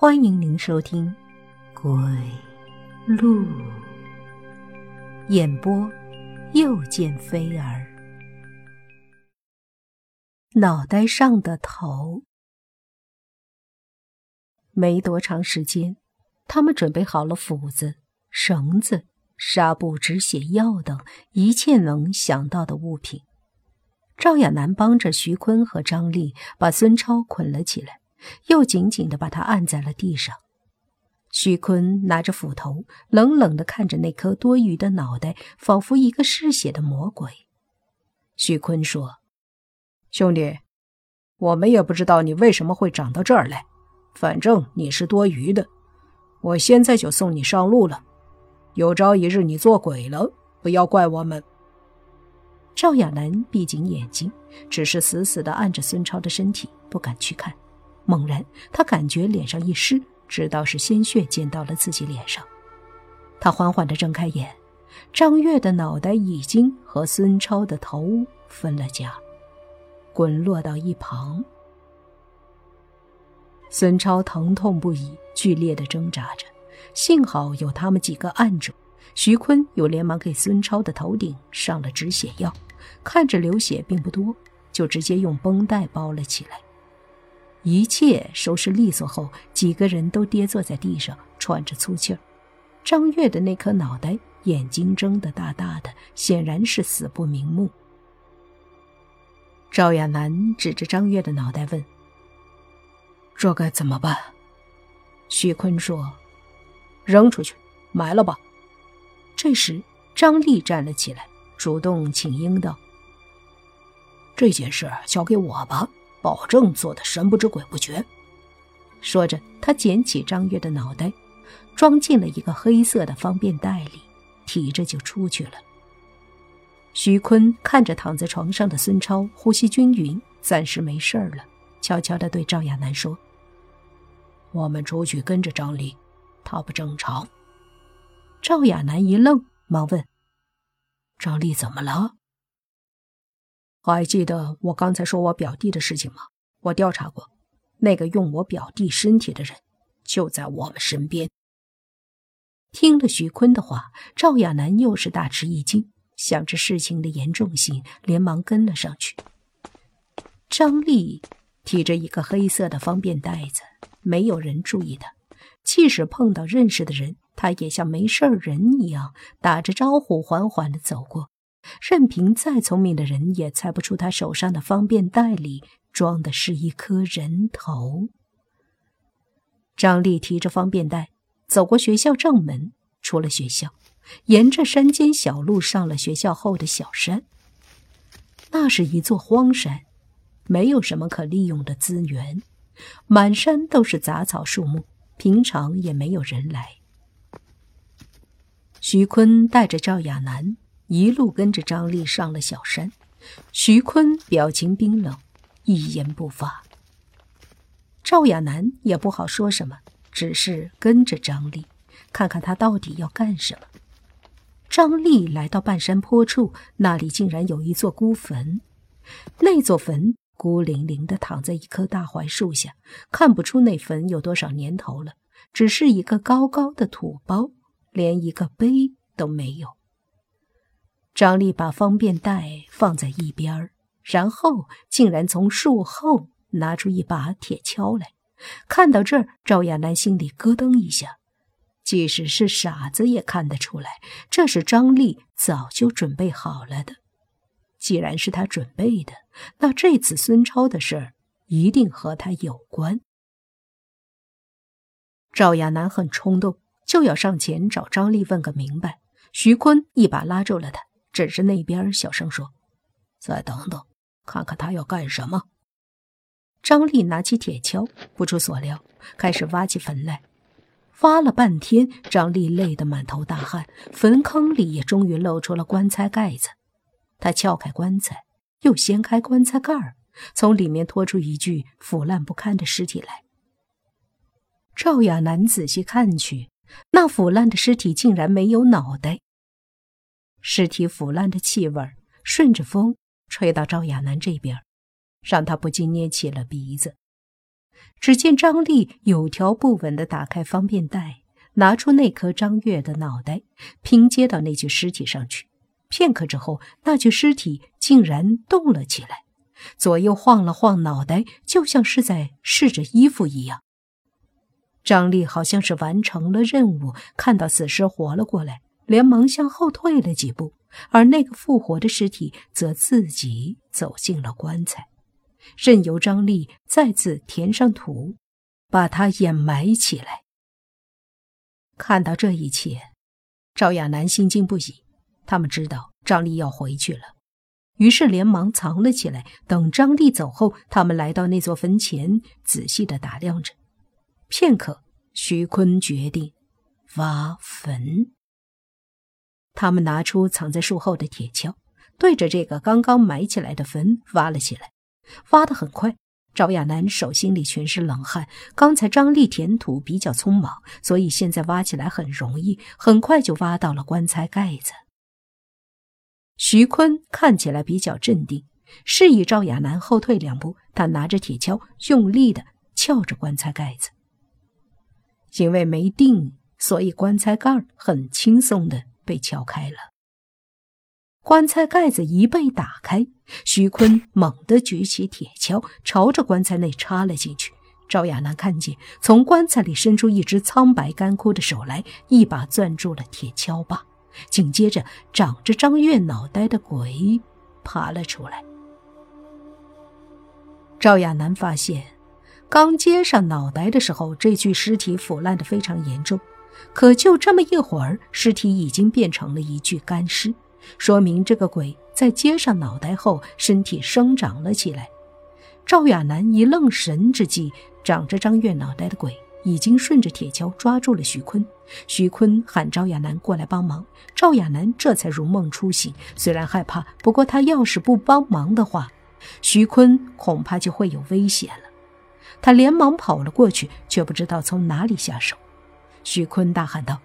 欢迎您收听《鬼路》演播，又见飞儿。脑袋上的头。没多长时间，他们准备好了斧子、绳子、纱布、止血药等一切能想到的物品。赵亚楠帮着徐坤和张丽把孙超捆了起来。又紧紧地把他按在了地上。徐坤拿着斧头，冷冷地看着那颗多余的脑袋，仿佛一个嗜血的魔鬼。徐坤说：“兄弟，我们也不知道你为什么会长到这儿来，反正你是多余的。我现在就送你上路了。有朝一日你做鬼了，不要怪我们。”赵亚楠闭紧眼睛，只是死死地按着孙超的身体，不敢去看。猛然，他感觉脸上一湿，知道是鲜血溅到了自己脸上。他缓缓地睁开眼，张月的脑袋已经和孙超的头分了家，滚落到一旁。孙超疼痛不已，剧烈的挣扎着，幸好有他们几个按住。徐坤又连忙给孙超的头顶上了止血药，看着流血并不多，就直接用绷带包了起来。一切收拾利索后，几个人都跌坐在地上，喘着粗气儿。张月的那颗脑袋，眼睛睁得大大的，显然是死不瞑目。赵亚楠指着张月的脑袋问：“这该怎么办？”徐坤说：“扔出去，埋了吧。”这时，张丽站了起来，主动请缨道：“这件事交给我吧。”保证做的神不知鬼不觉。说着，他捡起张月的脑袋，装进了一个黑色的方便袋里，提着就出去了。徐坤看着躺在床上的孙超，呼吸均匀，暂时没事了，悄悄地对赵亚楠说：“我们出去跟着张丽，她不正常。”赵亚楠一愣，忙问：“张丽怎么了？”还记得我刚才说我表弟的事情吗？我调查过，那个用我表弟身体的人就在我们身边。听了徐坤的话，赵亚楠又是大吃一惊，想着事情的严重性，连忙跟了上去。张丽提着一个黑色的方便袋子，没有人注意他。即使碰到认识的人，他也像没事人一样打着招呼，缓缓地走过。任凭再聪明的人也猜不出他手上的方便袋里装的是一颗人头。张丽提着方便袋走过学校正门，出了学校，沿着山间小路上了学校后的小山。那是一座荒山，没有什么可利用的资源，满山都是杂草树木，平常也没有人来。徐坤带着赵亚楠。一路跟着张丽上了小山，徐坤表情冰冷，一言不发。赵亚楠也不好说什么，只是跟着张丽，看看他到底要干什么。张丽来到半山坡处，那里竟然有一座孤坟。那座坟孤零零地躺在一棵大槐树下，看不出那坟有多少年头了，只是一个高高的土包，连一个碑都没有。张丽把方便袋放在一边然后竟然从树后拿出一把铁锹来。看到这儿，赵亚楠心里咯噔一下，即使是傻子也看得出来，这是张丽早就准备好了的。既然是他准备的，那这次孙超的事儿一定和他有关。赵亚楠很冲动，就要上前找张丽问个明白。徐坤一把拉住了他。指着那边，小声说：“再等等，看看他要干什么。”张丽拿起铁锹，不出所料，开始挖起坟来。挖了半天，张丽累得满头大汗，坟坑里也终于露出了棺材盖子。他撬开棺材，又掀开棺材盖儿，从里面拖出一具腐烂不堪的尸体来。赵亚楠仔细看去，那腐烂的尸体竟然没有脑袋。尸体腐烂的气味顺着风吹到赵亚楠这边，让他不禁捏起了鼻子。只见张丽有条不紊地打开方便袋，拿出那颗张月的脑袋，拼接到那具尸体上去。片刻之后，那具尸体竟然动了起来，左右晃了晃脑袋，就像是在试着衣服一样。张丽好像是完成了任务，看到死尸活了过来，连忙向后退了几步，而那个复活的尸体则自己走进了棺材，任由张丽再次填上土，把它掩埋起来。看到这一切，赵亚楠心惊不已。他们知道张丽要回去了，于是连忙藏了起来。等张丽走后，他们来到那座坟前，仔细的打量着。片刻，徐坤决定挖坟。他们拿出藏在树后的铁锹，对着这个刚刚埋起来的坟挖了起来。挖得很快，赵亚楠手心里全是冷汗。刚才张丽填土比较匆忙，所以现在挖起来很容易，很快就挖到了棺材盖子。徐坤看起来比较镇定，示意赵亚楠后退两步。他拿着铁锹，用力的撬着棺材盖子。因为没定，所以棺材盖很轻松的被撬开了。棺材盖子一被打开，徐坤猛地举起铁锹，朝着棺材内插了进去。赵亚楠看见，从棺材里伸出一只苍白干枯的手来，一把攥住了铁锹把。紧接着，长着张月脑袋的鬼爬了出来。赵亚楠发现。刚接上脑袋的时候，这具尸体腐烂的非常严重，可就这么一会儿，尸体已经变成了一具干尸，说明这个鬼在接上脑袋后，身体生长了起来。赵亚楠一愣神之际，长着张月脑袋的鬼已经顺着铁锹抓住了徐坤。徐坤喊赵亚楠过来帮忙，赵亚楠这才如梦初醒。虽然害怕，不过他要是不帮忙的话，徐坤恐怕就会有危险了。他连忙跑了过去，却不知道从哪里下手。徐坤大喊道：“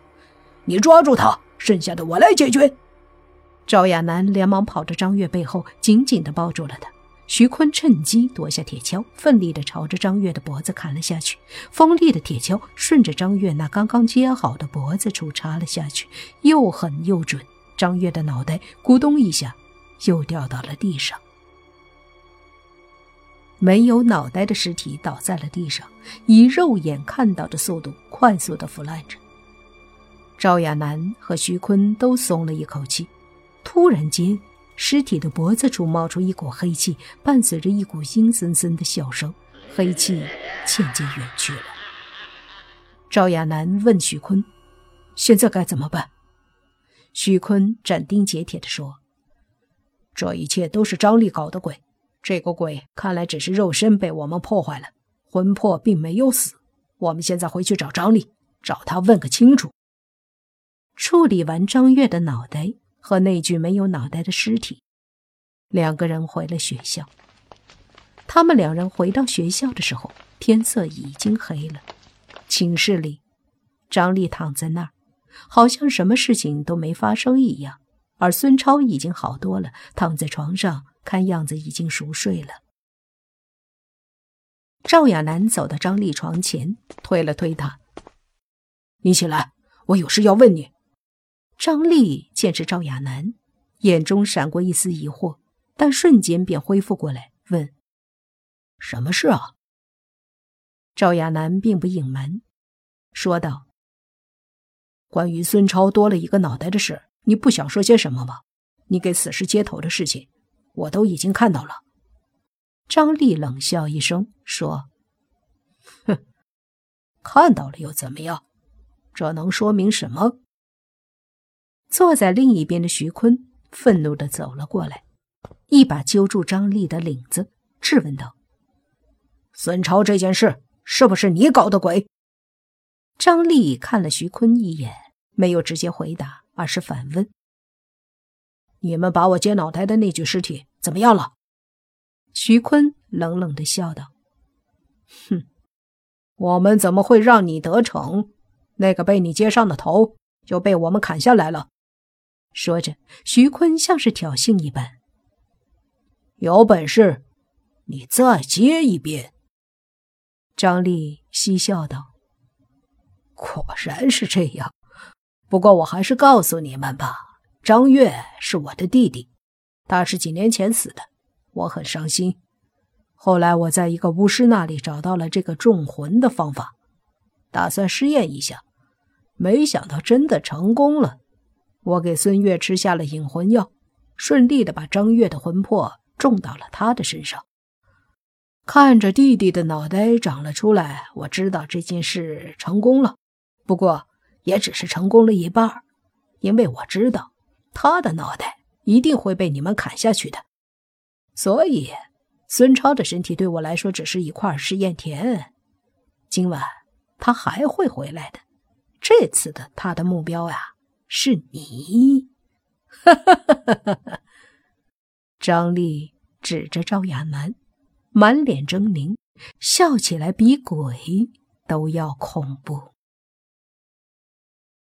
你抓住他，剩下的我来解决。”赵亚楠连忙跑着张月背后，紧紧地抱住了他。徐坤趁机夺下铁锹，奋力地朝着张月的脖子砍了下去。锋利的铁锹顺着张月那刚刚接好的脖子处插了下去，又狠又准。张月的脑袋咕咚一下，又掉到了地上。没有脑袋的尸体倒在了地上，以肉眼看到的速度快速的腐烂着。赵亚楠和徐坤都松了一口气。突然间，尸体的脖子处冒出一股黑气，伴随着一股阴森森的笑声，黑气渐渐远去了。赵亚楠问徐坤：“现在该怎么办？”徐坤斩钉截铁地说：“这一切都是张力搞的鬼。”这个鬼看来只是肉身被我们破坏了，魂魄并没有死。我们现在回去找张力，找他问个清楚。处理完张月的脑袋和那具没有脑袋的尸体，两个人回了学校。他们两人回到学校的时候，天色已经黑了。寝室里，张丽躺在那儿，好像什么事情都没发生一样，而孙超已经好多了，躺在床上。看样子已经熟睡了。赵亚楠走到张丽床前，推了推她：“你起来，我有事要问你。”张丽见是赵亚楠，眼中闪过一丝疑惑，但瞬间便恢复过来，问：“什么事啊？”赵亚楠并不隐瞒，说道：“关于孙超多了一个脑袋的事，你不想说些什么吗？你给死尸接头的事情。”我都已经看到了。张丽冷笑一声说：“哼，看到了又怎么样？这能说明什么？”坐在另一边的徐坤愤怒的走了过来，一把揪住张丽的领子，质问道：“孙超这件事是不是你搞的鬼？”张丽看了徐坤一眼，没有直接回答，而是反问。你们把我接脑袋的那具尸体怎么样了？徐坤冷冷的笑道：“哼，我们怎么会让你得逞？那个被你接上的头就被我们砍下来了。”说着，徐坤像是挑衅一般：“有本事，你再接一遍。”张丽嬉笑道：“果然是这样。不过我还是告诉你们吧，张月是我的弟弟，他是几年前死的，我很伤心。后来我在一个巫师那里找到了这个种魂的方法，打算试验一下，没想到真的成功了。我给孙月吃下了引魂药，顺利的把张月的魂魄种到了他的身上。”看着弟弟的脑袋长了出来，我知道这件事成功了，不过也只是成功了一半，因为我知道他的脑袋一定会被你们砍下去的。所以，孙超的身体对我来说只是一块试验田。今晚他还会回来的，这次的他的目标呀是你。哈哈哈哈哈！张丽指着赵亚楠。满脸狰狞，笑起来比鬼都要恐怖。